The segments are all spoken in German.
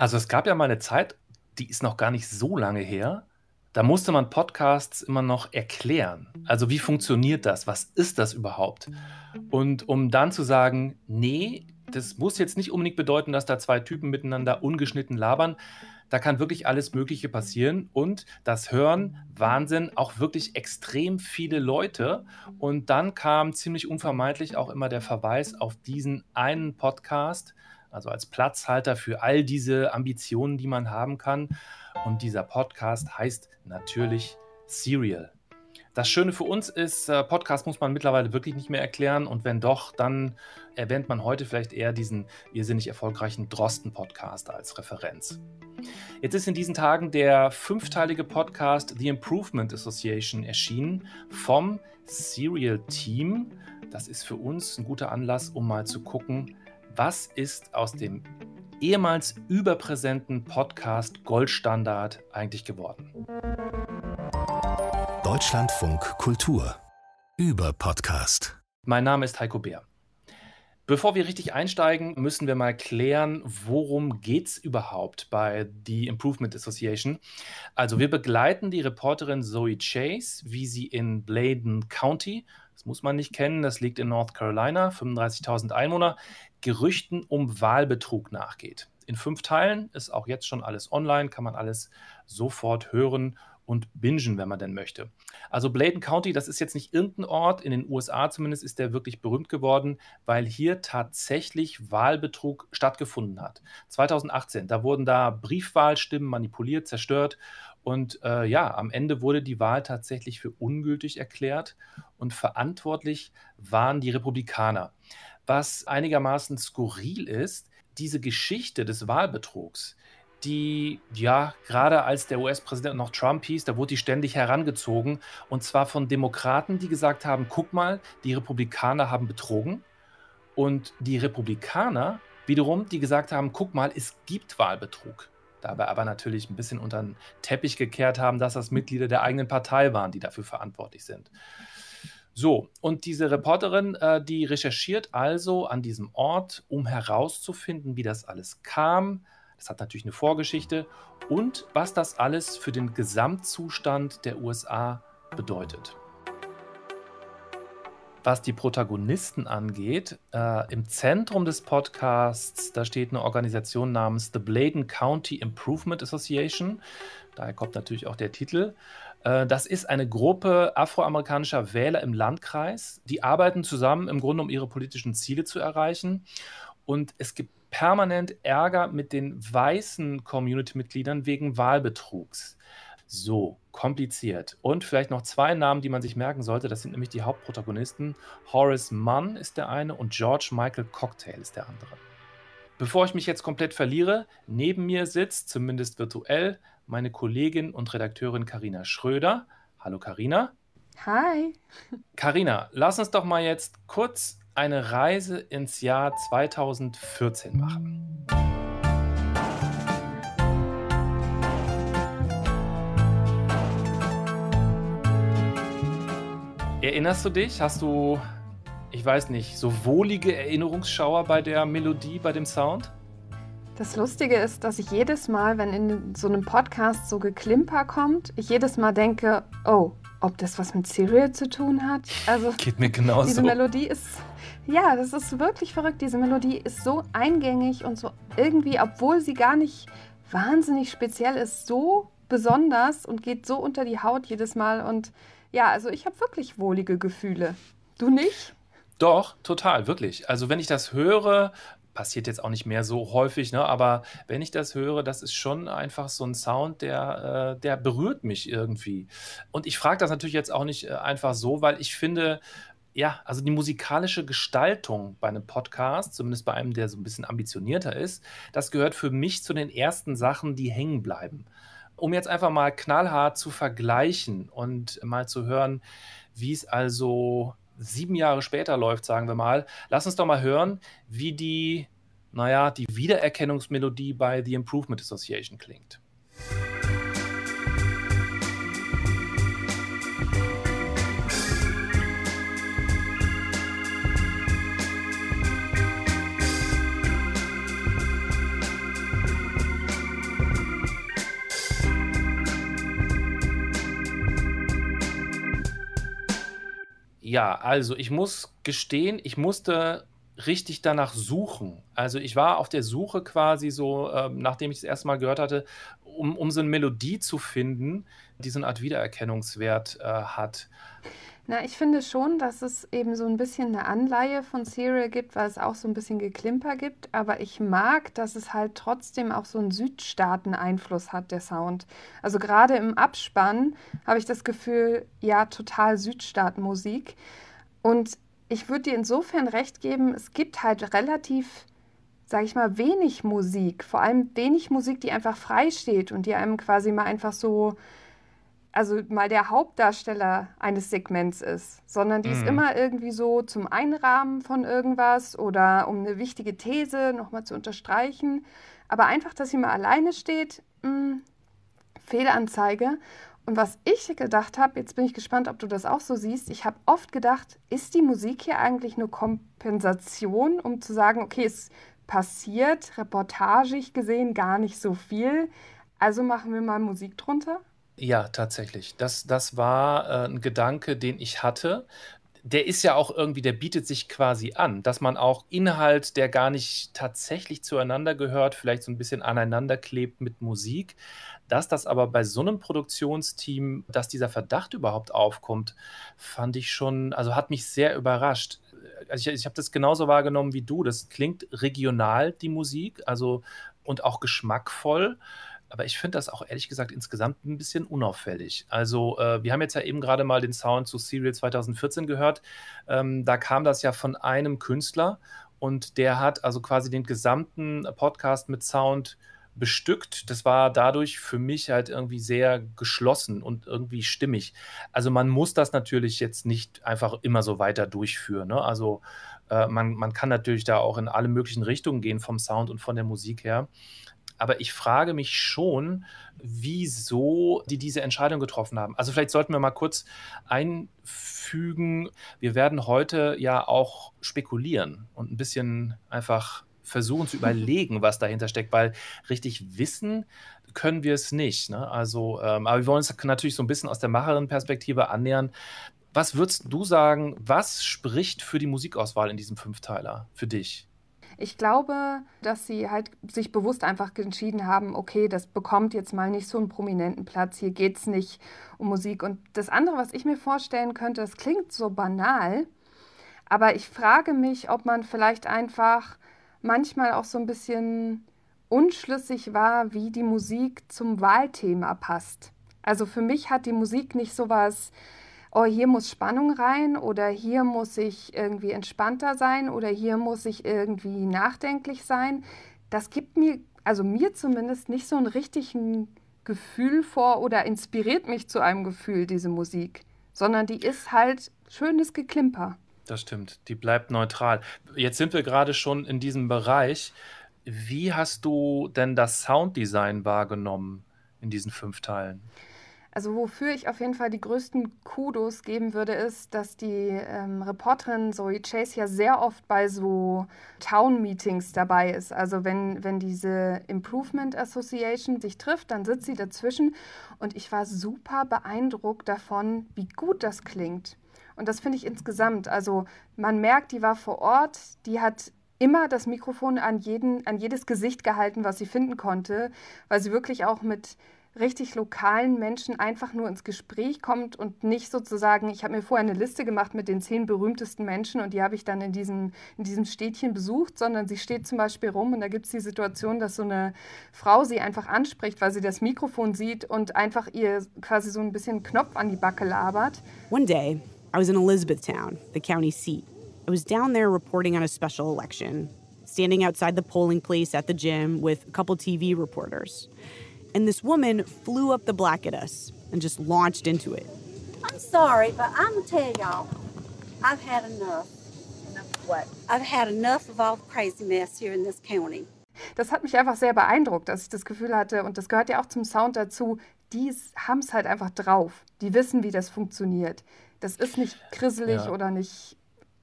Also es gab ja mal eine Zeit, die ist noch gar nicht so lange her. Da musste man Podcasts immer noch erklären. Also wie funktioniert das? Was ist das überhaupt? Und um dann zu sagen, nee, das muss jetzt nicht unbedingt bedeuten, dass da zwei Typen miteinander ungeschnitten labern. Da kann wirklich alles Mögliche passieren und das hören Wahnsinn auch wirklich extrem viele Leute. Und dann kam ziemlich unvermeidlich auch immer der Verweis auf diesen einen Podcast, also als Platzhalter für all diese Ambitionen, die man haben kann. Und dieser Podcast heißt natürlich Serial. Das Schöne für uns ist, äh, Podcast muss man mittlerweile wirklich nicht mehr erklären. Und wenn doch, dann erwähnt man heute vielleicht eher diesen irrsinnig erfolgreichen Drosten-Podcast als Referenz. Jetzt ist in diesen Tagen der fünfteilige Podcast The Improvement Association erschienen vom Serial Team. Das ist für uns ein guter Anlass, um mal zu gucken, was ist aus dem ehemals überpräsenten Podcast Goldstandard eigentlich geworden? Deutschlandfunk Kultur über Podcast. Mein Name ist Heiko Bär. Bevor wir richtig einsteigen, müssen wir mal klären, worum geht es überhaupt bei The Improvement Association. Also wir begleiten die Reporterin Zoe Chase, wie sie in Bladen County, das muss man nicht kennen, das liegt in North Carolina, 35.000 Einwohner, Gerüchten um Wahlbetrug nachgeht. In fünf Teilen ist auch jetzt schon alles online, kann man alles sofort hören und bingen, wenn man denn möchte. Also Bladen County, das ist jetzt nicht irgendein Ort, in den USA zumindest ist der wirklich berühmt geworden, weil hier tatsächlich Wahlbetrug stattgefunden hat. 2018, da wurden da Briefwahlstimmen manipuliert, zerstört und äh, ja, am Ende wurde die Wahl tatsächlich für ungültig erklärt und verantwortlich waren die Republikaner. Was einigermaßen skurril ist, diese Geschichte des Wahlbetrugs, die, ja, gerade als der US-Präsident noch Trump hieß, da wurde die ständig herangezogen. Und zwar von Demokraten, die gesagt haben: guck mal, die Republikaner haben betrogen. Und die Republikaner wiederum, die gesagt haben: guck mal, es gibt Wahlbetrug. Dabei aber natürlich ein bisschen unter den Teppich gekehrt haben, dass das Mitglieder der eigenen Partei waren, die dafür verantwortlich sind. So, und diese Reporterin, äh, die recherchiert also an diesem Ort, um herauszufinden, wie das alles kam, das hat natürlich eine Vorgeschichte und was das alles für den Gesamtzustand der USA bedeutet. Was die Protagonisten angeht, äh, im Zentrum des Podcasts, da steht eine Organisation namens The Bladen County Improvement Association. Daher kommt natürlich auch der Titel. Äh, das ist eine Gruppe afroamerikanischer Wähler im Landkreis. Die arbeiten zusammen im Grunde, um ihre politischen Ziele zu erreichen. Und es gibt permanent Ärger mit den weißen Community-Mitgliedern wegen Wahlbetrugs. So, kompliziert. Und vielleicht noch zwei Namen, die man sich merken sollte. Das sind nämlich die Hauptprotagonisten. Horace Munn ist der eine und George Michael Cocktail ist der andere. Bevor ich mich jetzt komplett verliere, neben mir sitzt, zumindest virtuell, meine Kollegin und Redakteurin Karina Schröder. Hallo Karina. Hi. Karina, lass uns doch mal jetzt kurz eine Reise ins Jahr 2014 machen. Erinnerst du dich? Hast du, ich weiß nicht, so wohlige Erinnerungsschauer bei der Melodie, bei dem Sound? Das Lustige ist, dass ich jedes Mal, wenn in so einem Podcast so Geklimper kommt, ich jedes Mal denke, oh, ob das was mit Serial zu tun hat. Also geht mir genauso. Diese Melodie ist ja, das ist wirklich verrückt. Diese Melodie ist so eingängig und so irgendwie, obwohl sie gar nicht wahnsinnig speziell ist, so besonders und geht so unter die Haut jedes Mal und ja, also ich habe wirklich wohlige Gefühle. Du nicht? Doch, total, wirklich. Also wenn ich das höre, passiert jetzt auch nicht mehr so häufig, ne? aber wenn ich das höre, das ist schon einfach so ein Sound, der, äh, der berührt mich irgendwie. Und ich frage das natürlich jetzt auch nicht äh, einfach so, weil ich finde, ja, also die musikalische Gestaltung bei einem Podcast, zumindest bei einem, der so ein bisschen ambitionierter ist, das gehört für mich zu den ersten Sachen, die hängen bleiben. Um jetzt einfach mal knallhart zu vergleichen und mal zu hören, wie es also sieben Jahre später läuft, sagen wir mal. Lass uns doch mal hören, wie die, naja, die Wiedererkennungsmelodie bei The Improvement Association klingt. Ja, also ich muss gestehen, ich musste richtig danach suchen. Also ich war auf der Suche quasi so, ähm, nachdem ich das erste Mal gehört hatte, um, um so eine Melodie zu finden, die so eine Art Wiedererkennungswert äh, hat. Na, ich finde schon, dass es eben so ein bisschen eine Anleihe von Serial gibt, weil es auch so ein bisschen Geklimper gibt. Aber ich mag, dass es halt trotzdem auch so einen Südstaaten-Einfluss hat, der Sound. Also gerade im Abspann habe ich das Gefühl, ja, total Südstaaten-Musik. Und ich würde dir insofern recht geben, es gibt halt relativ, sage ich mal, wenig Musik. Vor allem wenig Musik, die einfach frei steht und die einem quasi mal einfach so also mal der Hauptdarsteller eines Segments ist, sondern die mhm. ist immer irgendwie so zum Einrahmen von irgendwas oder um eine wichtige These nochmal zu unterstreichen. Aber einfach, dass sie mal alleine steht, mh, hm, Fehlanzeige. Und was ich gedacht habe, jetzt bin ich gespannt, ob du das auch so siehst, ich habe oft gedacht, ist die Musik hier eigentlich eine Kompensation, um zu sagen, okay, es passiert reportagig gesehen gar nicht so viel, also machen wir mal Musik drunter? Ja, tatsächlich. Das das war, äh, 'n Gedanke, den ich hatte. Der ist ja auch irgendwie der bietet sich quasi an, dass man auch Inhalt, der gar nicht tatsächlich zueinander gehört, vielleicht so ein bisschen aneinander klebt mit Musik. Dass das aber bei so einem Produktionsteam dass dieser Verdacht überhaupt aufkommt, fand ich schon also, hat mich sehr überrascht. Also, ich ich habe das genauso wahrgenommen wie du. Das klingt regional, die Musik, also und auch geschmackvoll. Aber ich finde das auch ehrlich gesagt insgesamt ein bisschen unauffällig. Also, äh, wir haben jetzt ja eben gerade mal den Sound zu Serial 2014 gehört. Ähm, da kam das ja von einem Künstler und der hat also quasi den gesamten Podcast mit Sound bestückt. Das war dadurch für mich halt irgendwie sehr geschlossen und irgendwie stimmig. Also, man muss das natürlich jetzt nicht einfach immer so weiter durchführen, ne? Also, äh, man man kann natürlich da auch in alle möglichen Richtungen gehen vom Sound und von der Musik her. Aber ich frage mich schon, wieso die diese Entscheidung getroffen haben. Also vielleicht sollten wir mal kurz einfügen, wir werden heute ja auch spekulieren und ein bisschen einfach versuchen zu überlegen, was dahinter steckt, weil richtig wissen können wir es nicht. Ne? Also, ähm, aber wir wollen uns natürlich so ein bisschen aus der Macherin-Perspektive annähern. Was würdest du sagen, was spricht für die Musikauswahl in diesem Fünfteiler für dich? Ich glaube, dass sie halt sich bewusst einfach entschieden haben, okay, das bekommt jetzt mal nicht so einen prominenten Platz, hier geht es nicht um Musik. Und das andere, was ich mir vorstellen könnte, das klingt so banal, aber ich frage mich, ob man vielleicht einfach manchmal auch so ein bisschen unschlüssig war, wie die Musik zum Wahlthema passt. Also für mich hat die Musik nicht so was oh, hier muss Spannung rein oder hier muss ich irgendwie entspannter sein oder hier muss ich irgendwie nachdenklich sein. Das gibt mir, also mir zumindest, nicht so ein richtigen Gefühl vor oder inspiriert mich zu einem Gefühl, diese Musik, sondern die ist halt schönes Geklimper. Das stimmt, die bleibt neutral. Jetzt sind wir gerade schon in diesem Bereich. Wie hast du denn das Sounddesign wahrgenommen in diesen fünf Teilen? Also wofür ich auf jeden Fall die größten Kudos geben würde, ist, dass die ähm, Reporterin Zoe Chase ja sehr oft bei so Town-Meetings dabei ist. Also wenn, wenn diese Improvement Association sich trifft, dann sitzt sie dazwischen und ich war super beeindruckt davon, wie gut das klingt. Und das finde ich insgesamt. Also man merkt, die war vor Ort, die hat immer das Mikrofon an, jeden, an jedes Gesicht gehalten, was sie finden konnte, weil sie wirklich auch mit richtig lokalen Menschen einfach nur ins Gespräch kommt und nicht sozusagen, ich habe mir vorher eine Liste gemacht mit den zehn berühmtesten Menschen und die habe ich dann in diesem, in diesem Städtchen besucht, sondern sie steht zum Beispiel rum und da gibt es die Situation, dass so eine Frau sie einfach anspricht, weil sie das Mikrofon sieht und einfach ihr quasi so ein bisschen Knopf an die Backe labert. One day, I was in Elizabethtown, the county seat. I was down there reporting on a special election, standing outside the polling place at the gym with a couple TV reporters. And this woman flew up the black at us and just launched into it. I'm sorry, but I'm gonna tell y'all, I've had enough. Enough what? I've had enough of all the crazy mess here in this county. Das hat mich einfach sehr beeindruckt, dass ich das Gefühl hatte, und das gehört ja auch zum Sound dazu, die haben es halt einfach drauf. Die wissen, wie das funktioniert. Das ist nicht krisselig ja. oder nicht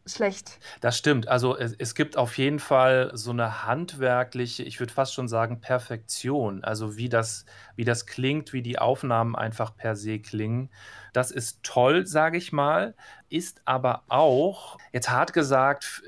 schlecht. Das stimmt. Also es, es, gibt auf jeden Fall so eine handwerkliche, ich würde fast schon sagen, Perfektion. Also wie das, wie das klingt, wie die Aufnahmen einfach per se klingen. Das ist toll, sage ich mal. ist aber auch, jetzt hart gesagt,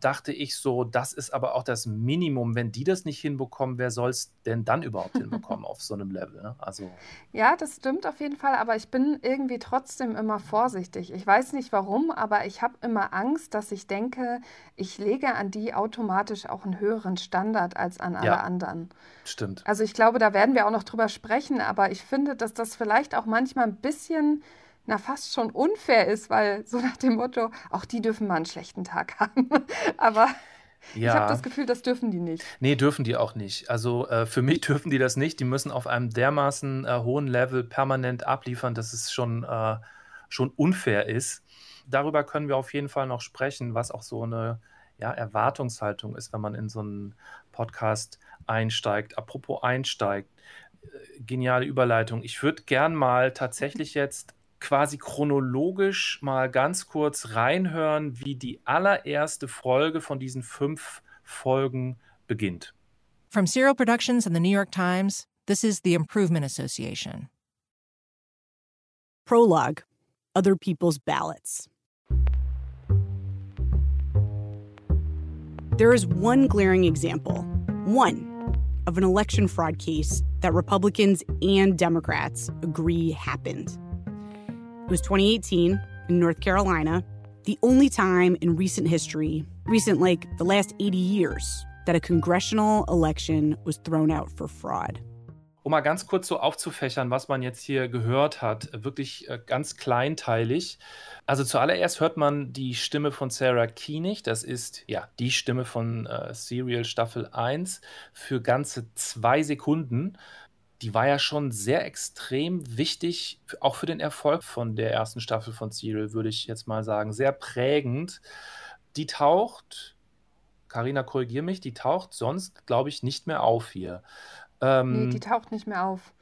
dachte ich so, das ist aber auch das Minimum. Wenn die das nicht hinbekommen, wer soll es denn dann überhaupt hinbekommen auf so einem Level? Ne? Also. Ja, das stimmt auf jeden Fall, aber ich bin irgendwie trotzdem immer vorsichtig. Ich weiß nicht warum, aber ich habe immer Angst, dass ich denke, ich lege an die automatisch auch einen höheren Standard als an alle Ja. anderen. Stimmt. Also ich glaube, da werden wir auch noch drüber sprechen, aber ich finde, dass das vielleicht auch manchmal ein bisschen, na fast schon unfair ist, weil so nach dem Motto, auch die dürfen mal einen schlechten Tag haben. Aber ich habe Ja. das Gefühl, das dürfen die nicht. Nee, dürfen die auch nicht. Also äh, für mich dürfen die das nicht. Die müssen auf einem dermaßen äh, hohen Level permanent abliefern, dass es schon, äh, schon unfair ist. Darüber können wir auf jeden Fall noch sprechen, was auch so eine ja, Erwartungshaltung ist, wenn man in so einen Podcast einsteigt. Apropos einsteigt, geniale Überleitung. Ich würde gern mal tatsächlich jetzt quasi chronologisch mal ganz kurz reinhören, wie die allererste Folge von diesen fünf Folgen beginnt. From Serial Productions and the New York Times, this is the Improvement Association. Prologue Other People's Ballots. There is one glaring example, one, of an election fraud case that Republicans and Democrats agree happened. It was 2018 in North Carolina, the only time in recent history, recent like the last 80 years, that a congressional election was thrown out for fraud. Um mal ganz kurz so aufzufächern, was man jetzt hier gehört hat, wirklich äh, ganz kleinteilig. Also zuallererst hört man die Stimme von Sarah Koenig, das ist ja die Stimme von äh, Serial Staffel 1 für ganze zwei Sekunden. Die war ja schon sehr extrem wichtig, auch für den Erfolg von der ersten Staffel von Serial, würde ich jetzt mal sagen, sehr prägend. Die taucht, Karina, korrigier mich, die taucht sonst, glaube ich, nicht mehr auf hier. Nee, Ähm, die taucht nicht mehr auf.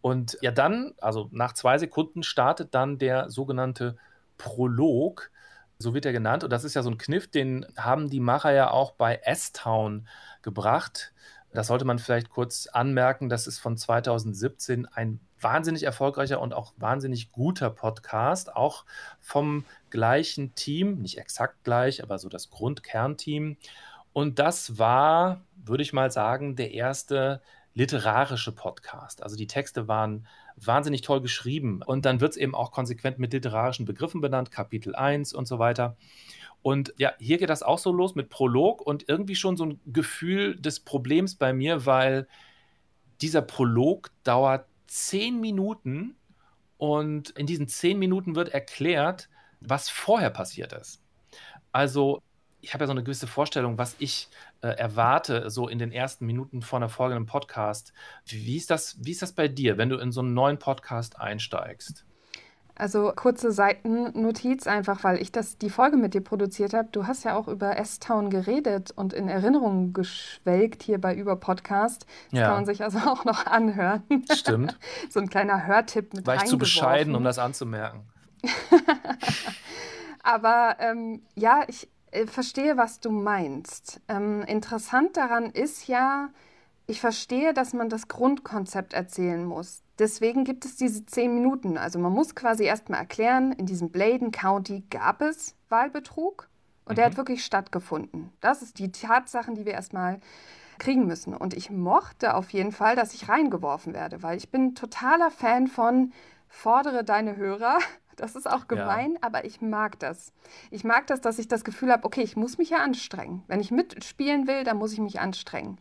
und ja, dann, also nach zwei Sekunden startet dann der sogenannte Prolog, so wird er genannt. Und das ist ja so ein Kniff, den haben die Macher ja auch bei S-Town gebracht. Das sollte man vielleicht kurz anmerken. Das ist von 2017 ein wahnsinnig erfolgreicher und auch wahnsinnig guter Podcast, auch vom gleichen Team, nicht exakt gleich, aber so das Grundkernteam. Und das war, würde ich mal sagen, der erste literarische Podcast. Also die Texte waren wahnsinnig toll geschrieben und dann wird es eben auch konsequent mit literarischen Begriffen benannt, Kapitel 1 und so weiter. Und ja, hier geht das auch so los mit Prolog und irgendwie schon so ein Gefühl des Problems bei mir, weil dieser Prolog dauert zehn Minuten und in diesen zehn Minuten wird erklärt, was vorher passiert ist. Also ich habe ja so eine gewisse Vorstellung, was ich äh, erwarte, so in den ersten Minuten von einer Folge im Podcast. Wie ist, das, wie ist das bei dir, wenn du in so einen neuen Podcast einsteigst? Also kurze Seitennotiz einfach, weil ich das die Folge mit dir produziert habe. Du hast ja auch über S-Town geredet und in Erinnerung geschwelgt hier bei Über Podcast. Das Ja. kann man sich also auch noch anhören. Stimmt. so ein kleiner Hörtipp mit War ich zu bescheiden, um das anzumerken. Aber ähm, ja, ich verstehe, was du meinst. Ähm, interessant daran ist ja, ich verstehe, dass man das Grundkonzept erzählen muss. Deswegen gibt es diese zehn Minuten. Also man muss quasi erstmal erklären, in diesem Bladen County gab es Wahlbetrug und der hat wirklich stattgefunden. Das ist die Tatsachen, die wir erstmal kriegen müssen. Und ich mochte auf jeden Fall, dass ich reingeworfen werde, weil ich bin totaler Fan von fordere deine Hörer. Das ist auch gemein, aber ich mag das. Ich mag das, dass ich das Gefühl habe, okay, ich muss mich ja anstrengen. Wenn ich mitspielen will, dann muss ich mich anstrengen.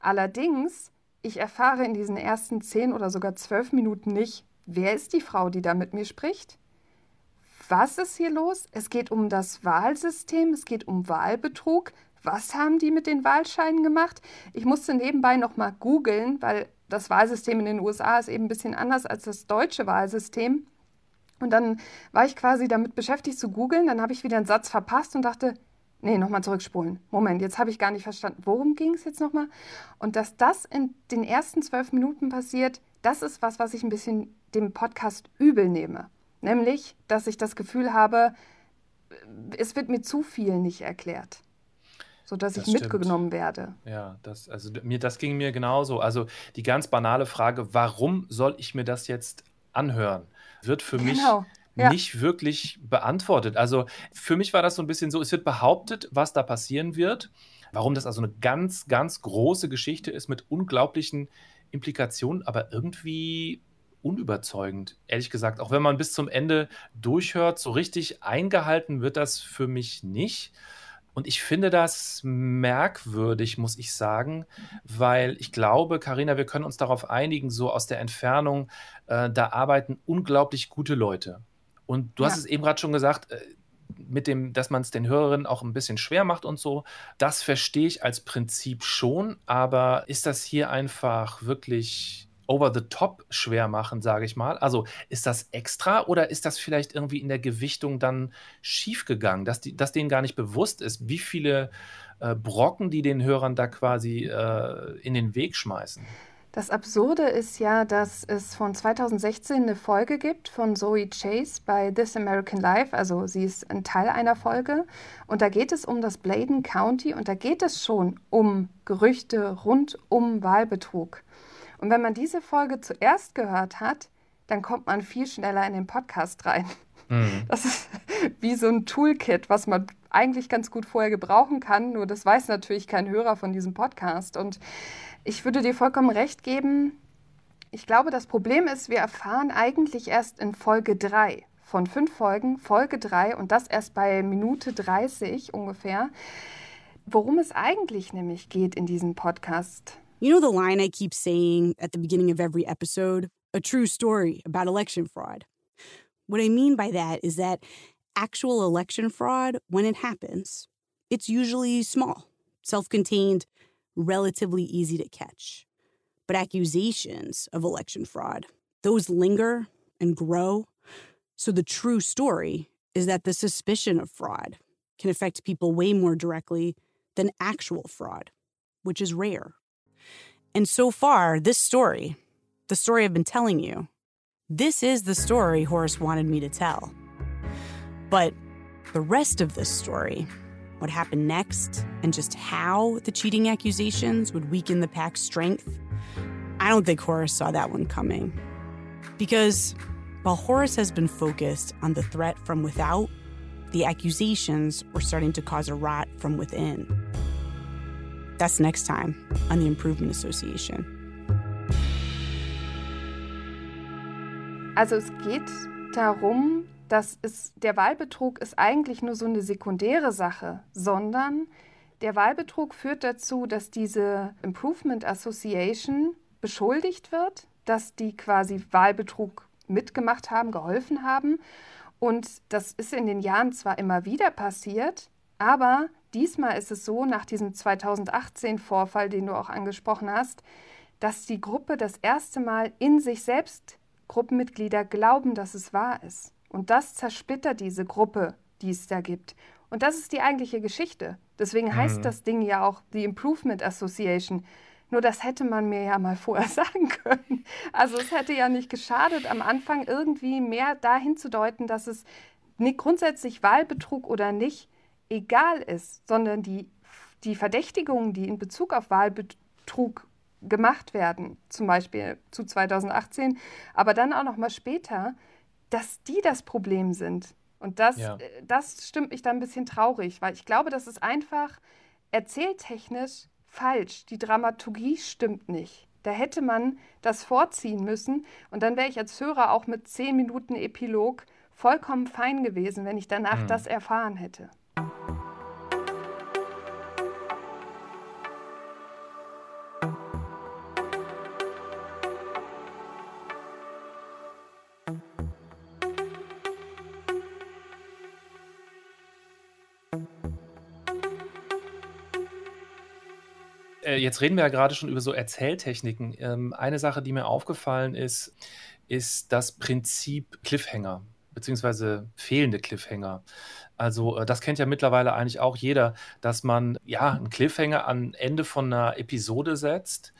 Allerdings, ich erfahre in diesen ersten zehn oder sogar zwölf Minuten nicht, wer ist die Frau, die da mit mir spricht? Was ist hier los? Es geht um das Wahlsystem, es geht um Wahlbetrug. Was haben die mit den Wahlscheinen gemacht? Ich musste nebenbei noch mal googeln, weil das Wahlsystem in den USA ist eben ein bisschen anders als das deutsche Wahlsystem. Und dann war ich quasi damit beschäftigt zu googeln, dann habe ich wieder einen Satz verpasst und dachte, nee, nochmal zurückspulen. Moment, jetzt habe ich gar nicht verstanden, worum ging es jetzt nochmal? Und dass das in den ersten zwölf Minuten passiert, das ist was, was ich ein bisschen dem Podcast übel nehme. Nämlich, dass ich das Gefühl habe, es wird mir zu viel nicht erklärt, sodass Das ich stimmt. mitgenommen werde. Ja, das, also mir, das ging mir genauso. Also die ganz banale Frage, warum soll ich mir das jetzt anhören, wird für mich Genau. ja. nicht wirklich beantwortet. Also für mich war das so ein bisschen so, es wird behauptet, was da passieren wird, warum das also eine ganz, ganz große Geschichte ist mit unglaublichen Implikationen, aber irgendwie unüberzeugend, ehrlich gesagt. Auch wenn man bis zum Ende durchhört, so richtig eingehalten wird das für mich nicht. Und ich finde das merkwürdig, muss ich sagen, weil ich glaube, Karina, wir können uns darauf einigen, so aus der Entfernung, äh, da arbeiten unglaublich gute Leute. Und du ja. hast es eben gerade schon gesagt, äh, mit dem, dass man es den Hörerinnen auch ein bisschen schwer macht und so, das verstehe ich als Prinzip schon, aber ist das hier einfach wirklich over the top schwer machen, sage ich mal. Also ist das extra oder ist das vielleicht irgendwie in der Gewichtung dann schiefgegangen, dass, die, dass denen gar nicht bewusst ist, wie viele äh, Brocken die den Hörern da quasi äh, in den Weg schmeißen? Das Absurde ist ja, dass es von 2016 eine Folge gibt von Zoe Chase bei This American Life. Also sie ist ein Teil einer Folge. Und da geht es um das Bladen County und da geht es schon um Gerüchte rund um Wahlbetrug. Und wenn man diese Folge zuerst gehört hat, dann kommt man viel schneller in den Podcast rein. Mhm. Das ist wie so ein Toolkit, was man eigentlich ganz gut vorher gebrauchen kann. Nur das weiß natürlich kein Hörer von diesem Podcast. Und ich würde dir vollkommen recht geben. Ich glaube, das Problem ist, wir erfahren eigentlich erst in Folge 3 von fünf Folgen, Folge 3 und das erst bei Minute 30 ungefähr, worum es eigentlich nämlich geht in diesem Podcast. You know the line I keep saying at the beginning of every episode? A true story about election fraud. What I mean by that is that actual election fraud, when it happens, it's usually small, self contained, relatively easy to catch. But accusations of election fraud, those linger and grow. So the true story is that the suspicion of fraud can affect people way more directly than actual fraud, which is rare. And so far, this story, the story I've been telling you, this is the story Horace wanted me to tell. But the rest of this story, what happened next, and just how the cheating accusations would weaken the pack's strength, I don't think Horace saw that one coming. Because while Horace has been focused on the threat from without, the accusations were starting to cause a rot from within. That's next time on the Improvement Association. Also es geht darum, dass es, der Wahlbetrug ist eigentlich nur so eine sekundäre Sache, sondern der Wahlbetrug führt dazu, dass diese Improvement Association beschuldigt wird, dass die quasi Wahlbetrug mitgemacht haben, geholfen haben. Und das ist in den Jahren zwar immer wieder passiert, aber Diesmal ist es so, nach diesem 2018-Vorfall, den du auch angesprochen hast, dass die Gruppe das erste Mal in sich selbst Gruppenmitglieder glauben, dass es wahr ist. Und das zersplittert diese Gruppe, die es da gibt. Und das ist die eigentliche Geschichte. Deswegen heißt mhm. das Ding ja auch die Improvement Association. Nur das hätte man mir ja mal vorher sagen können. Also es hätte ja nicht geschadet, am Anfang irgendwie mehr dahin zu deuten, dass es nicht grundsätzlich Wahlbetrug oder nicht egal ist, sondern die, die Verdächtigungen, die in Bezug auf Wahlbetrug gemacht werden, zum Beispiel zu 2018, aber dann auch noch mal später, dass die das Problem sind. Und das, ja. Äh, das stimmt mich dann ein bisschen traurig, weil ich glaube, das ist einfach erzähltechnisch falsch. Die Dramaturgie stimmt nicht. Da hätte man das vorziehen müssen und dann wäre ich als Hörer auch mit zehn Minuten Epilog vollkommen fein gewesen, wenn ich danach mhm. das erfahren hätte. Äh, jetzt reden wir ja gerade schon über so Erzähltechniken. Ähm, eine Sache, die mir aufgefallen ist, ist das Prinzip Cliffhanger beziehungsweise fehlende Cliffhanger. Also äh, das kennt ja mittlerweile eigentlich auch jeder, dass man ja einen Cliffhanger am Ende von einer Episode setzt.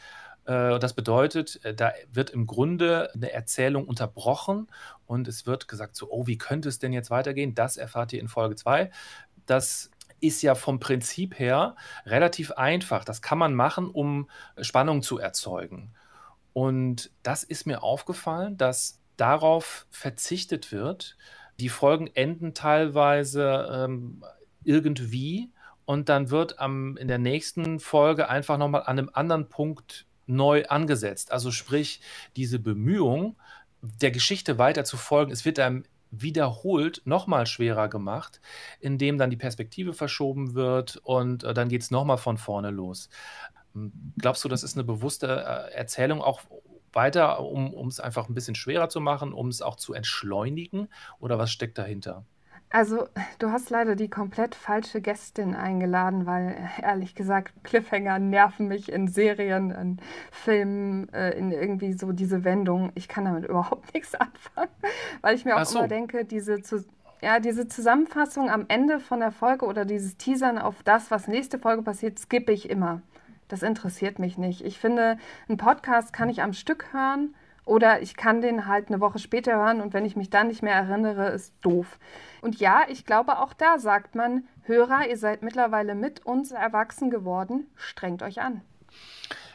Äh, das bedeutet, äh, da wird im Grunde eine Erzählung unterbrochen und es wird gesagt, so, oh, wie könnte es denn jetzt weitergehen? Das erfahrt ihr in Folge 2. Das ist ja vom Prinzip her relativ einfach. Das kann man machen, um Spannung zu erzeugen. Und das ist mir aufgefallen, dass darauf verzichtet wird, Die Folgen enden teilweise ähm, irgendwie und dann wird am, in der nächsten Folge einfach nochmal an einem anderen Punkt neu angesetzt. Also sprich, diese Bemühung, der Geschichte weiter zu folgen, es wird einem wiederholt nochmal schwerer gemacht, indem dann die Perspektive verschoben wird und äh, dann geht es nochmal von vorne los. Hm, glaubst du, das ist eine bewusste äh, Erzählung auch weiter, um es einfach ein bisschen schwerer zu machen, um es auch zu entschleunigen? Oder was steckt dahinter? Also, du hast leider die komplett falsche Gästin eingeladen, weil ehrlich gesagt, Cliffhanger nerven mich in Serien, in Filmen, äh, in irgendwie so diese Wendung. Ich kann damit überhaupt nichts anfangen, weil ich mir auch so. immer denke, diese, ja, diese Zusammenfassung am Ende von der Folge oder dieses Teasern auf das, was nächste Folge passiert, skippe ich immer. Das interessiert mich nicht. Ich finde, einen Podcast kann ich am Stück hören oder ich kann den halt eine Woche später hören und wenn ich mich dann nicht mehr erinnere, ist doof. Und ja, ich glaube, auch da sagt man, Hörer, ihr seid mittlerweile mit uns erwachsen geworden, strengt euch an.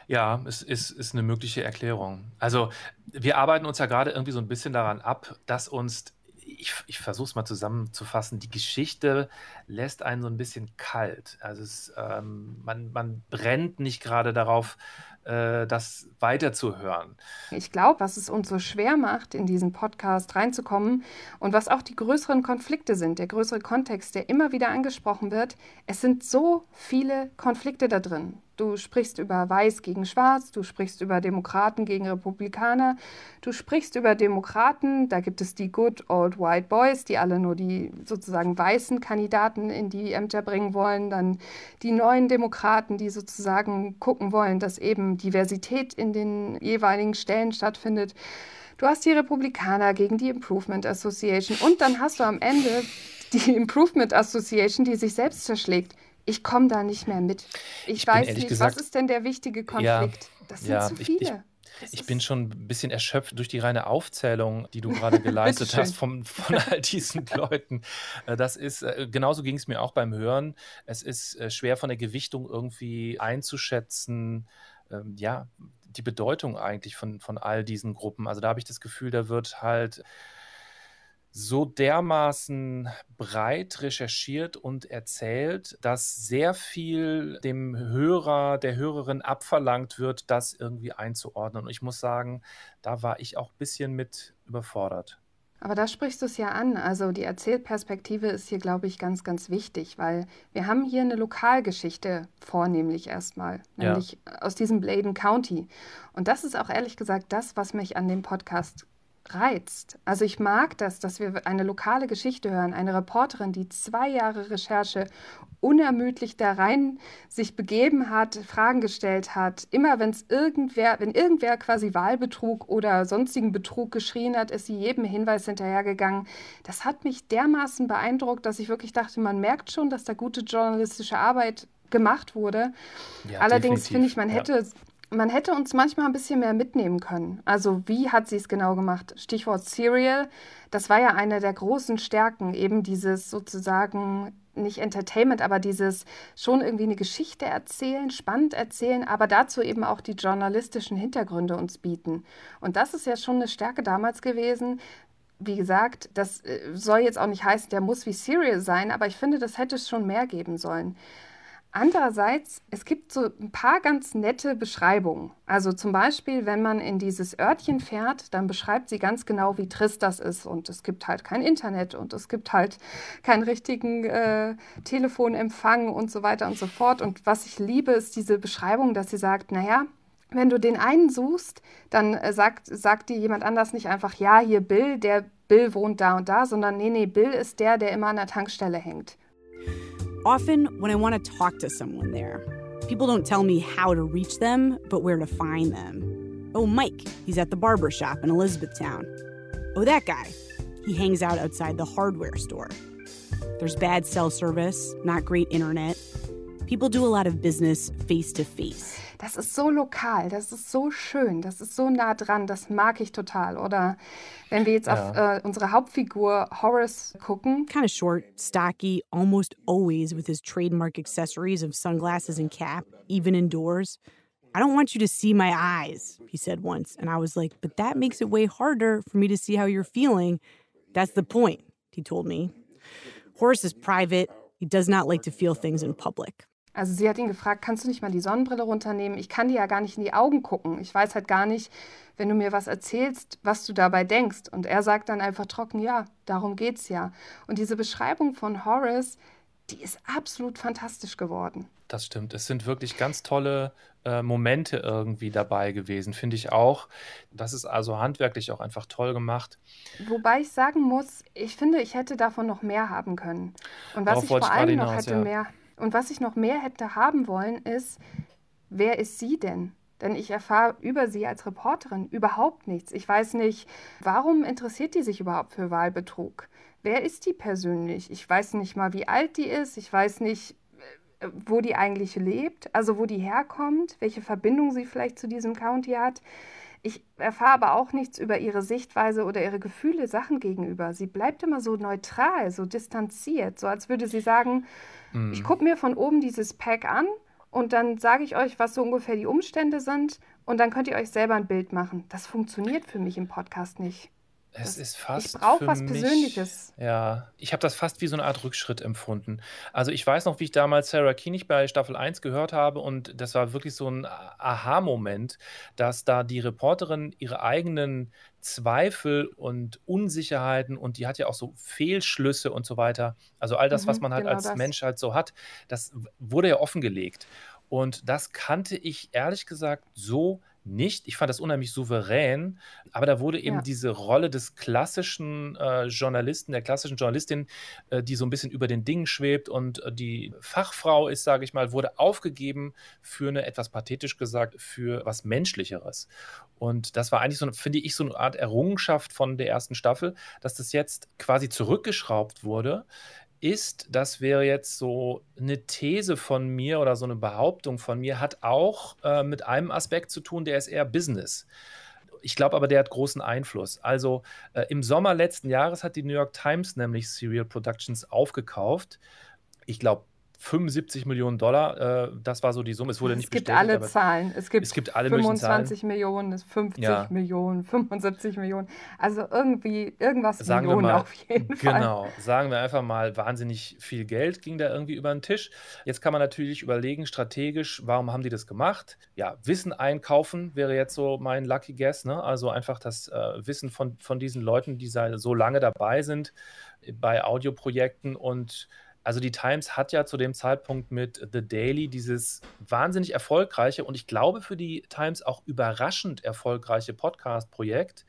Ja, es ist, ist eine mögliche Erklärung. Also wir arbeiten uns ja gerade irgendwie so ein bisschen daran ab, dass uns ich, ich versuche es mal zusammenzufassen, die Geschichte lässt einen so ein bisschen kalt. Also es, ähm, man, man brennt nicht gerade darauf, äh, das weiterzuhören. Ich glaube, was es uns so schwer macht, in diesen Podcast reinzukommen und was auch die größeren Konflikte sind, der größere Kontext, der immer wieder angesprochen wird, es sind so viele Konflikte da drin. Du sprichst über Weiß gegen Schwarz, du sprichst über Demokraten gegen Republikaner, du sprichst über Demokraten, da gibt es die Good Old White Boys, die alle nur die sozusagen weißen Kandidaten in die Ämter bringen wollen, dann die neuen Demokraten, die sozusagen gucken wollen, dass eben Diversität in den jeweiligen Stellen stattfindet. Du hast die Republikaner gegen die Improvement Association und dann hast du am Ende die Improvement Association, die sich selbst zerschlägt ich komme da nicht mehr mit. Ich, ich weiß nicht, gesagt, was ist denn der wichtige Konflikt? Ja, das sind ja, zu viele. Ich, ich, ich bin schon ein bisschen erschöpft durch die reine Aufzählung, die du gerade geleistet hast von, von all diesen Leuten. Äh, das ist, äh, genauso ging es mir auch beim Hören. Es ist äh, schwer von der Gewichtung irgendwie einzuschätzen. Ähm, ja, die Bedeutung eigentlich von, von all diesen Gruppen. Also da habe ich das Gefühl, da wird halt so dermaßen breit recherchiert und erzählt, dass sehr viel dem Hörer, der Hörerin abverlangt wird, das irgendwie einzuordnen. Und ich muss sagen, da war ich auch ein bisschen mit überfordert. Aber da sprichst du es ja an. Also die Erzählperspektive ist hier, glaube ich, ganz, ganz wichtig, weil wir haben hier eine Lokalgeschichte vornehmlich erstmal, nämlich ja. aus diesem Bladen County. Und das ist auch ehrlich gesagt das, was mich an dem Podcast reizt. Also ich mag das, dass wir eine lokale Geschichte hören, eine Reporterin, die zwei Jahre Recherche unermüdlich da rein sich begeben hat, Fragen gestellt hat. Immer wenn es irgendwer, wenn irgendwer quasi Wahlbetrug oder sonstigen Betrug geschrien hat, ist sie jedem Hinweis hinterhergegangen. Das hat mich dermaßen beeindruckt, dass ich wirklich dachte, man merkt schon, dass da gute journalistische Arbeit gemacht wurde. Ja, Allerdings finde ich, man hätte ja man hätte uns manchmal ein bisschen mehr mitnehmen können. Also wie hat sie es genau gemacht? Stichwort Serial, das war ja eine der großen Stärken, eben dieses sozusagen nicht Entertainment, aber dieses schon irgendwie eine Geschichte erzählen, spannend erzählen, aber dazu eben auch die journalistischen Hintergründe uns bieten. Und das ist ja schon eine Stärke damals gewesen. Wie gesagt, das äh, soll jetzt auch nicht heißen, der muss wie Serial sein, aber ich finde, das hätte es schon mehr geben sollen. Andererseits, es gibt so ein paar ganz nette Beschreibungen. Also zum Beispiel, wenn man in dieses Örtchen fährt, dann beschreibt sie ganz genau, wie trist das ist. Und es gibt halt kein Internet und es gibt halt keinen richtigen äh, Telefonempfang und so weiter und so fort. Und was ich liebe, ist diese Beschreibung, dass sie sagt, naja, wenn du den einen suchst, dann äh, sagt, sagt dir jemand anders nicht einfach, ja, hier Bill, der Bill wohnt da und da, sondern nee, nee, Bill ist der, der immer an der Tankstelle hängt. Often, when I want to talk to someone there, people don't tell me how to reach them, but where to find them. Oh, Mike, he's at the barber shop in Elizabethtown. Oh, that guy, he hangs out outside the hardware store. There's bad cell service, not great internet. People do a lot of business face to face. Das ist so lokal, das ist so schön, das ist so nah dran, das mag ich total. Oder wenn wir jetzt ja. auf äh, unsere Hauptfigur Horace gucken. Kind of short, stocky, almost always with his trademark accessories of sunglasses and cap, even indoors. I don't want you to see my eyes, he said once. And I was like, but that makes it way harder for me to see how you're feeling. That's the point. he told me. Horace is private. He does not like to feel things in public. Also sie hat ihn gefragt, kannst du nicht mal die Sonnenbrille runternehmen? Ich kann dir ja gar nicht in die Augen gucken. Ich weiß halt gar nicht, wenn du mir was erzählst, was du dabei denkst. Und er sagt dann einfach trocken, ja, darum geht's ja. Und diese Beschreibung von Horace, die ist absolut fantastisch geworden. Das stimmt. Es sind wirklich ganz tolle äh, Momente irgendwie dabei gewesen, finde ich auch. Das ist also handwerklich auch einfach toll gemacht. Wobei ich sagen muss, ich finde, ich hätte davon noch mehr haben können. Und was Darauf ich vor allem noch hinaus, hätte ja. mehr und was ich noch mehr hätte haben wollen, ist, wer ist sie denn? Denn ich erfahre über sie als Reporterin überhaupt nichts. Ich weiß nicht, warum interessiert die sich überhaupt für Wahlbetrug? Wer ist die persönlich? Ich weiß nicht mal, wie alt die ist. Ich weiß nicht, äh, wo die eigentlich lebt, also wo die herkommt, welche Verbindung sie vielleicht zu diesem County hat. Ich erfahre aber auch nichts über ihre Sichtweise oder ihre Gefühle Sachen gegenüber. Sie bleibt immer so neutral, so distanziert, so als würde sie sagen, ich Mhm. gucke mir von oben dieses Pack an und dann sage ich euch, was so ungefähr die Umstände sind und dann könnt ihr euch selber ein Bild machen. Das funktioniert für mich im Podcast nicht. Es Das- ist fast ich brauche was mich, Persönliches. Ja, ich habe das fast wie so eine Art Rückschritt empfunden. Also ich weiß noch, wie ich damals Sarah Koenig bei Staffel 1 gehört habe und das war wirklich so ein Aha-Moment, dass da die Reporterin ihre eigenen Zweifel und Unsicherheiten und die hat ja auch so Fehlschlüsse und so weiter. Also all das, was Mhm, man halt genau als das. Mensch halt so hat, das wurde ja offengelegt. Und das kannte ich ehrlich gesagt so nicht. Ich fand das unheimlich souverän, aber da wurde eben Ja. diese Rolle des klassischen äh, Journalisten, der klassischen Journalistin, äh, die so ein bisschen über den Dingen schwebt und äh, die Fachfrau ist, sage ich mal, wurde aufgegeben für eine, etwas pathetisch gesagt, für was Menschlicheres. Und das war eigentlich so, finde ich, so eine Art Errungenschaft von der ersten Staffel, dass das jetzt quasi zurückgeschraubt wurde ist, das wäre jetzt so eine These von mir oder so eine Behauptung von mir, hat auch äh, mit einem Aspekt zu tun, der ist eher Business. Ich glaube aber, der hat großen Einfluss. Also äh, im Sommer letzten Jahres hat die New York Times nämlich Serial Productions aufgekauft. Ich glaube 75 Millionen Dollar, äh, das war so die Summe. Es wurde Es nicht gibt bestätigt, alle aber Zahlen. Es gibt, es gibt alle möglichen Zahlen. 25 Millionen, es 50 Ja. Millionen, 75 Millionen. Also irgendwie irgendwas Sagen Millionen mal, auf jeden Fall. genau, sagen wir einfach mal, wahnsinnig viel Geld ging da irgendwie über den Tisch. Jetzt kann man natürlich überlegen, strategisch, warum haben die das gemacht? Ja, Wissen einkaufen wäre jetzt so mein Lucky Guess, ne? Also einfach das äh, Wissen von, von diesen Leuten, die so lange dabei sind bei Audioprojekten und also die Times hat ja zu dem Zeitpunkt mit The Daily dieses wahnsinnig erfolgreiche und ich glaube für die Times auch überraschend erfolgreiche Podcast-Projekt,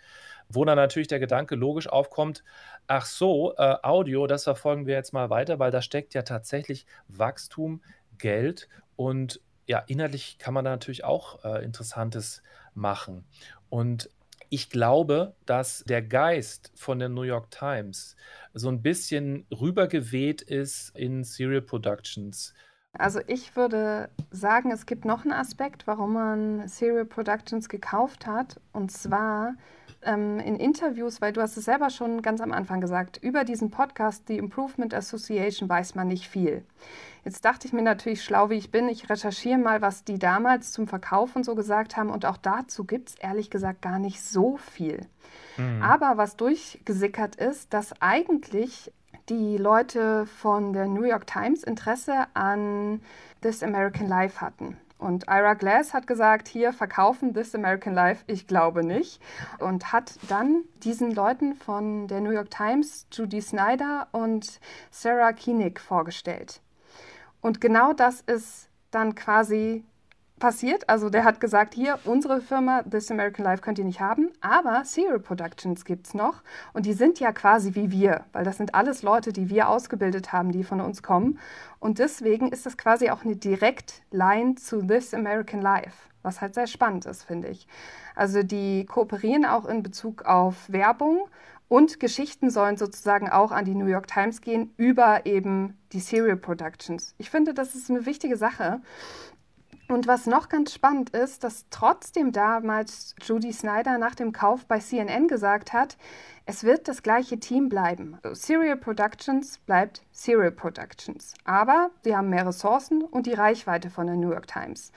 wo dann natürlich der Gedanke logisch aufkommt, ach so, äh, Audio, das verfolgen wir jetzt mal weiter, weil da steckt ja tatsächlich Wachstum, Geld und ja, inhaltlich kann man da natürlich auch äh, Interessantes machen. Und ich glaube, dass der Geist von der New York Times so ein bisschen rübergeweht ist in Serial Productions. Also ich würde sagen, es gibt noch einen Aspekt, warum man Serial Productions gekauft hat. Und zwar ähm, in Interviews, weil du hast es selber schon ganz am Anfang gesagt, über diesen Podcast, die Improvement Association, weiß man nicht viel. Jetzt dachte ich mir natürlich, schlau wie ich bin, ich recherchiere mal, was die damals zum Verkauf und so gesagt haben. Und auch dazu gibt es ehrlich gesagt gar nicht so viel. Mhm. Aber was durchgesickert ist, dass eigentlich die Leute von der New York Times Interesse an This American Life hatten. Und Ira Glass hat gesagt, hier verkaufen This American Life, ich glaube nicht. Und hat dann diesen Leuten von der New York Times, Judy Snyder und Sarah Koenig vorgestellt. Und genau das ist dann quasi passiert. Also der hat gesagt, hier, unsere Firma This American Life könnt ihr nicht haben, aber Serial Productions gibt es noch. Und die sind ja quasi wie wir, weil das sind alles Leute, die wir ausgebildet haben, die von uns kommen. Und deswegen ist das quasi auch eine Direktline zu This American Life, was halt sehr spannend ist, finde ich. Also die kooperieren auch in Bezug auf Werbung und Geschichten sollen sozusagen auch an die New York Times gehen über eben die Serial Productions. Ich finde, das ist eine wichtige Sache. Und was noch ganz spannend ist, dass trotzdem damals Judy Snyder nach dem Kauf bei CNN gesagt hat, es wird das gleiche Team bleiben. Also Serial Productions bleibt Serial Productions. Aber sie haben mehr Ressourcen und die Reichweite von der New York Times.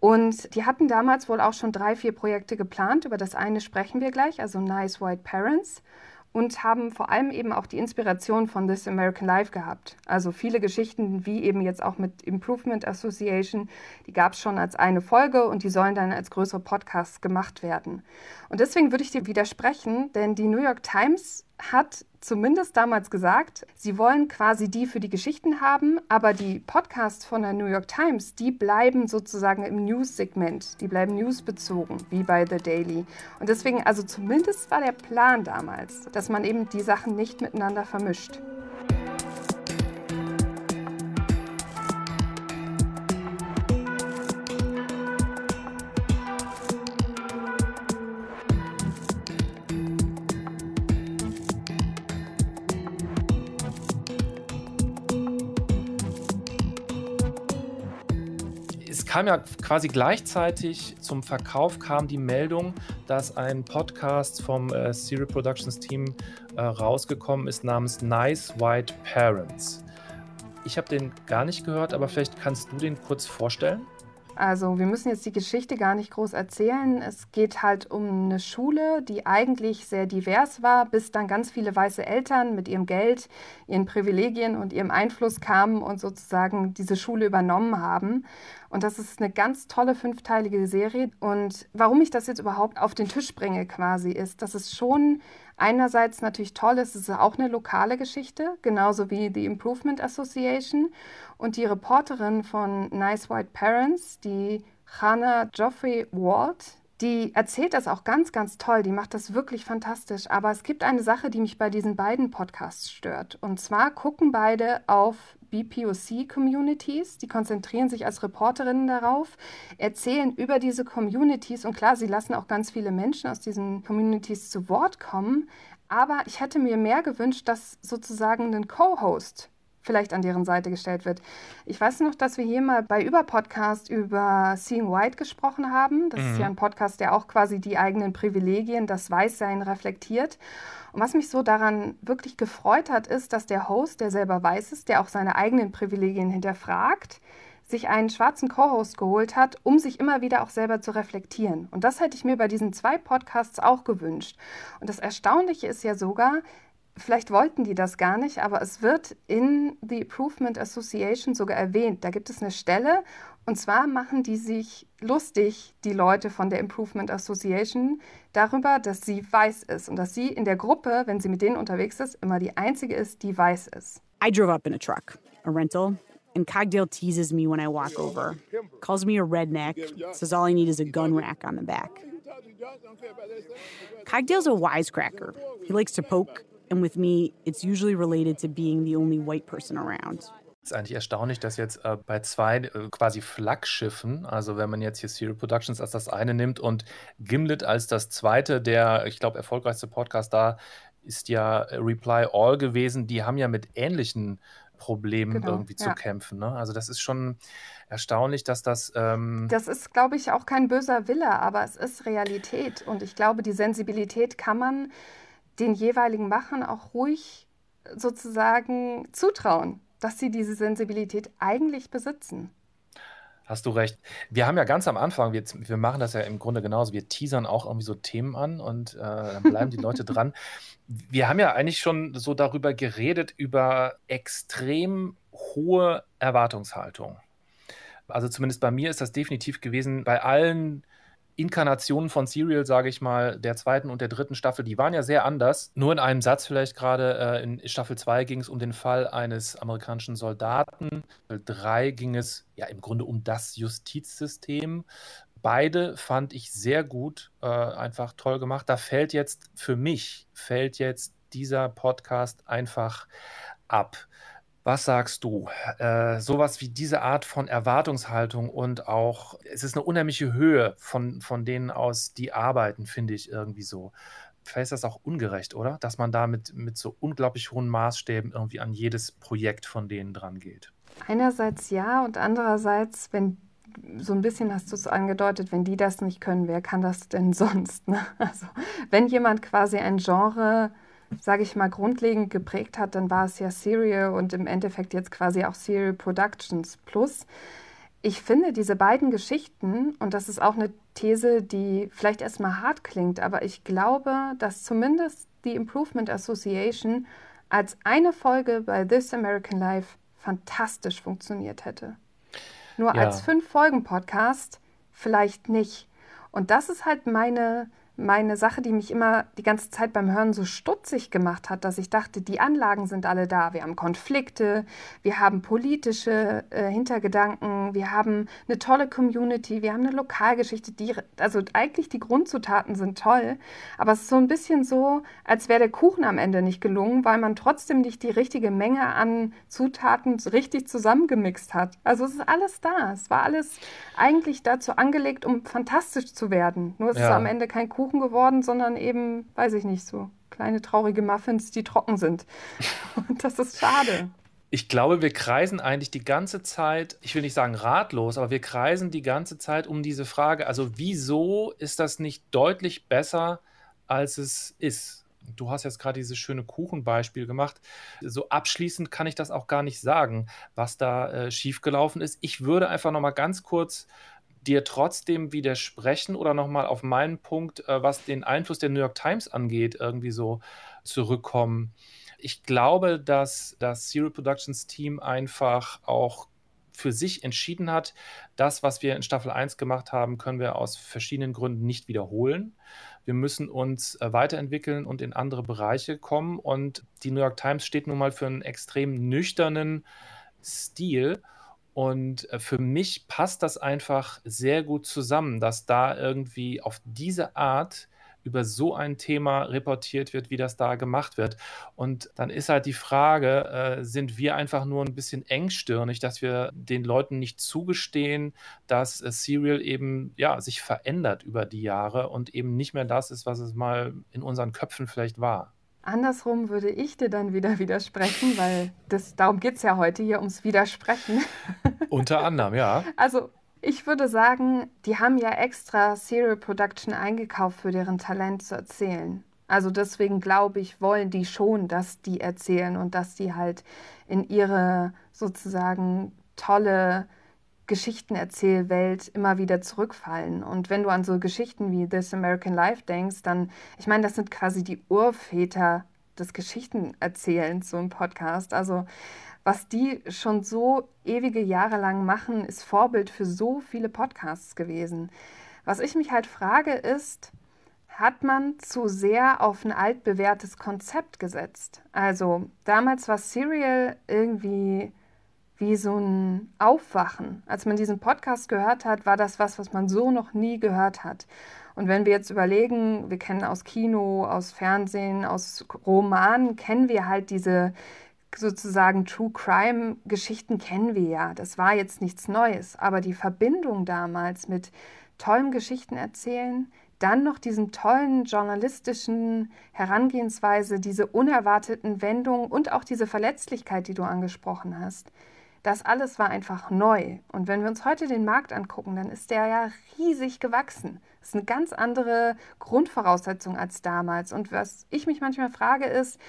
Und die hatten damals wohl auch schon drei, vier Projekte geplant. Über das eine sprechen wir gleich, also Nice White Parents. Und haben vor allem eben auch die Inspiration von This American Life gehabt. Also viele Geschichten, wie eben jetzt auch mit Improvement Association, die gab es schon als eine Folge und die sollen dann als größere Podcasts gemacht werden. Und deswegen würde ich dir widersprechen, denn die New York Times hat zumindest damals gesagt, sie wollen quasi die für die Geschichten haben, aber die Podcasts von der New York Times, die bleiben sozusagen im News-Segment, die bleiben newsbezogen, wie bei The Daily. Und deswegen, also zumindest war der Plan damals, dass man eben die Sachen nicht miteinander vermischt. Kam ja quasi gleichzeitig zum Verkauf kam die Meldung, dass ein Podcast vom äh, Serial Productions Team äh, rausgekommen ist namens Nice White Parents. Ich habe den gar nicht gehört, aber vielleicht kannst du den kurz vorstellen. Also wir müssen jetzt die Geschichte gar nicht groß erzählen. Es geht halt um eine Schule, die eigentlich sehr divers war, bis dann ganz viele weiße Eltern mit ihrem Geld, ihren Privilegien und ihrem Einfluss kamen und sozusagen diese Schule übernommen haben. Und das ist eine ganz tolle fünfteilige Serie. Und warum ich das jetzt überhaupt auf den Tisch bringe quasi, ist, dass es schon einerseits natürlich toll ist, es ist auch eine lokale Geschichte, genauso wie die Improvement Association. Und die Reporterin von Nice White Parents, die Hannah Geoffrey Ward, die erzählt das auch ganz, ganz toll. Die macht das wirklich fantastisch. Aber es gibt eine Sache, die mich bei diesen beiden Podcasts stört. Und zwar gucken beide auf BPOC-Communities. Die konzentrieren sich als Reporterinnen darauf, erzählen über diese Communities und klar, sie lassen auch ganz viele Menschen aus diesen Communities zu Wort kommen. Aber ich hätte mir mehr gewünscht, dass sozusagen ein Co-Host vielleicht an deren Seite gestellt wird. Ich weiß noch, dass wir hier mal bei Über-Podcast über Seeing White gesprochen haben. Das mhm. ist ja ein Podcast, der auch quasi die eigenen Privilegien, das Weißsein reflektiert. Und was mich so daran wirklich gefreut hat, ist, dass der Host, der selber weiß ist, der auch seine eigenen Privilegien hinterfragt, sich einen schwarzen Co-Host geholt hat, um sich immer wieder auch selber zu reflektieren. Und das hätte ich mir bei diesen zwei Podcasts auch gewünscht. Und das Erstaunliche ist ja sogar, vielleicht wollten die das gar nicht, aber es wird in the Improvement Association sogar erwähnt. Da gibt es eine Stelle und zwar machen die sich lustig, die Leute von der Improvement Association, darüber, dass sie weiß ist und dass sie in der Gruppe, wenn sie mit denen unterwegs ist, immer die einzige ist, die weiß ist. I drove up in a truck, a rental. And Cogdale teases me when I walk over, calls me a redneck, says all I need is a gun rack on the back. Cogdale's a wisecracker. He likes to poke And with me, it's usually related to being the only white person around. Ist eigentlich erstaunlich, dass jetzt äh, bei zwei äh, quasi Flaggschiffen, also wenn man jetzt hier Serial Productions als das eine nimmt und Gimlet als das zweite, der, ich glaube, erfolgreichste Podcast da ist ja Reply All gewesen, die haben ja mit ähnlichen Problemen genau, irgendwie ja. zu kämpfen. Ne? Also das ist schon erstaunlich, dass das. Ähm das ist, glaube ich, auch kein böser Wille, aber es ist Realität. Und ich glaube, die Sensibilität kann man den jeweiligen Machern auch ruhig sozusagen zutrauen, dass sie diese Sensibilität eigentlich besitzen. Hast du recht. Wir haben ja ganz am Anfang, wir, wir machen das ja im Grunde genauso, wir teasern auch irgendwie so Themen an und äh, dann bleiben die Leute dran. Wir haben ja eigentlich schon so darüber geredet, über extrem hohe Erwartungshaltung. Also zumindest bei mir ist das definitiv gewesen, bei allen Inkarnationen von Serial, sage ich mal, der zweiten und der dritten Staffel, die waren ja sehr anders. Nur in einem Satz vielleicht gerade, äh, in Staffel 2 ging es um den Fall eines amerikanischen Soldaten. Staffel 3 ging es ja im Grunde um das Justizsystem. Beide fand ich sehr gut, äh, einfach toll gemacht. Da fällt jetzt für mich, fällt jetzt dieser Podcast einfach ab. Was sagst du? Äh, sowas wie diese Art von Erwartungshaltung und auch, es ist eine unheimliche Höhe von, von denen aus, die arbeiten, finde ich irgendwie so. Vielleicht ist das auch ungerecht, oder? Dass man da mit, mit so unglaublich hohen Maßstäben irgendwie an jedes Projekt von denen dran geht. Einerseits ja und andererseits, wenn so ein bisschen hast du es angedeutet, wenn die das nicht können, wer kann das denn sonst? Ne? Also wenn jemand quasi ein Genre sage ich mal, grundlegend geprägt hat, dann war es ja Serial und im Endeffekt jetzt quasi auch Serial Productions Plus. Ich finde diese beiden Geschichten, und das ist auch eine These, die vielleicht erstmal hart klingt, aber ich glaube, dass zumindest The Improvement Association als eine Folge bei This American Life fantastisch funktioniert hätte. Nur ja. als Fünf-Folgen-Podcast vielleicht nicht. Und das ist halt meine meine Sache, die mich immer die ganze Zeit beim Hören so stutzig gemacht hat, dass ich dachte, die Anlagen sind alle da. Wir haben Konflikte, wir haben politische äh, Hintergedanken, wir haben eine tolle Community, wir haben eine Lokalgeschichte. Die, also eigentlich die Grundzutaten sind toll, aber es ist so ein bisschen so, als wäre der Kuchen am Ende nicht gelungen, weil man trotzdem nicht die richtige Menge an Zutaten richtig zusammengemixt hat. Also es ist alles da. Es war alles eigentlich dazu angelegt, um fantastisch zu werden. Nur es ja. ist am Ende kein Kuchen Kuchen geworden, sondern eben, weiß ich nicht, so kleine traurige Muffins, die trocken sind. Und das ist schade. Ich glaube, wir kreisen eigentlich die ganze Zeit, ich will nicht sagen ratlos, aber wir kreisen die ganze Zeit um diese Frage, also wieso ist das nicht deutlich besser, als es ist? Du hast jetzt gerade dieses schöne Kuchenbeispiel gemacht. So abschließend kann ich das auch gar nicht sagen, was da äh, schiefgelaufen ist. Ich würde einfach noch mal ganz kurz dir trotzdem widersprechen oder nochmal auf meinen Punkt, äh, was den Einfluss der New York Times angeht, irgendwie so zurückkommen. Ich glaube, dass das Serial Productions Team einfach auch für sich entschieden hat, das, was wir in Staffel 1 gemacht haben, können wir aus verschiedenen Gründen nicht wiederholen. Wir müssen uns äh, weiterentwickeln und in andere Bereiche kommen. Und die New York Times steht nun mal für einen extrem nüchternen Stil. Und äh, für mich passt das einfach sehr gut zusammen, dass da irgendwie auf diese Art über so ein Thema reportiert wird, wie das da gemacht wird. Und dann ist halt die Frage, äh, sind wir einfach nur ein bisschen engstirnig, dass wir den Leuten nicht zugestehen, dass äh, Serial eben ja sich verändert über die Jahre und eben nicht mehr das ist, was es mal in unseren Köpfen vielleicht war. Andersrum würde ich dir dann wieder widersprechen, weil das, darum geht es ja heute hier ums Widersprechen. Unter anderem, ja. Also ich würde sagen, die haben ja extra Serial Production eingekauft, für deren Talent zu erzählen. Also deswegen glaube ich, wollen die schon, dass die erzählen und dass die halt in ihre sozusagen tolle Geschichtenerzählwelt immer wieder zurückfallen. Und wenn du an so Geschichten wie This American Life denkst, dann, ich meine, das sind quasi die Urväter des Geschichtenerzählens, so ein Podcast. Also was die schon so ewige Jahre lang machen, ist Vorbild für so viele Podcasts gewesen. Was ich mich halt frage ist, hat man zu sehr auf ein altbewährtes Konzept gesetzt? Also damals war Serial irgendwie wie so ein Aufwachen. Als man diesen Podcast gehört hat, war das was, was man so noch nie gehört hat. Und wenn wir jetzt überlegen, wir kennen aus Kino, aus Fernsehen, aus Romanen, kennen wir halt diese sozusagen True Crime Geschichten kennen wir ja. Das war jetzt nichts Neues, aber die Verbindung damals mit tollem Geschichten erzählen, dann noch diesen tollen journalistischen Herangehensweise, diese unerwarteten Wendungen und auch diese Verletzlichkeit, die du angesprochen hast. Das alles war einfach neu. Und wenn wir uns heute den Markt angucken, dann ist der ja riesig gewachsen. Das ist eine ganz andere Grundvoraussetzung als damals. Und was ich mich manchmal frage ist,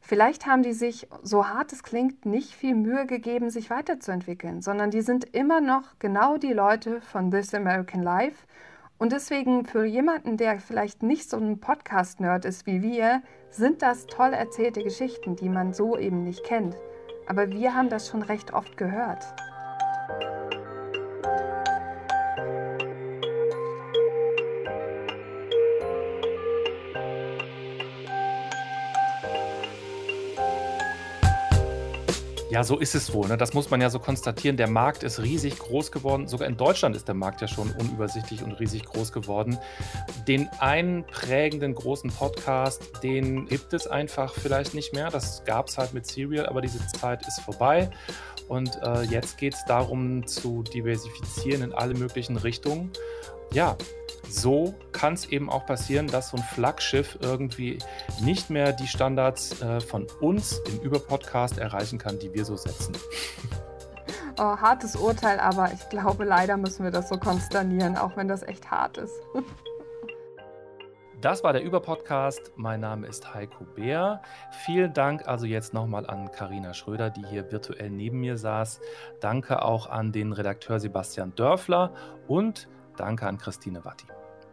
vielleicht haben die sich, so hart es klingt, nicht viel Mühe gegeben, sich weiterzuentwickeln, sondern die sind immer noch genau die Leute von This American Life. Und deswegen für jemanden, der vielleicht nicht so ein Podcast-Nerd ist wie wir, sind das toll erzählte Geschichten, die man so eben nicht kennt. Aber wir haben das schon recht oft gehört. Ja, so ist es wohl. Ne? Das muss man ja so konstatieren. Der Markt ist riesig groß geworden. Sogar in Deutschland ist der Markt ja schon unübersichtlich und riesig groß geworden. Den einen prägenden großen Podcast, den gibt es einfach vielleicht nicht mehr. Das gab es halt mit Serial, aber diese Zeit ist vorbei. Und äh, jetzt geht es darum, zu diversifizieren in alle möglichen Richtungen. Ja, so kann es eben auch passieren, dass so ein Flaggschiff irgendwie nicht mehr die Standards äh, von uns im Überpodcast erreichen kann, die wir so setzen. Oh, hartes Urteil, aber ich glaube, leider müssen wir das so konsternieren, auch wenn das echt hart ist. Das war der Überpodcast. Mein Name ist Heiko Bär. Vielen Dank also jetzt nochmal an Karina Schröder, die hier virtuell neben mir saß. Danke auch an den Redakteur Sebastian Dörfler und danke an Christine Watti.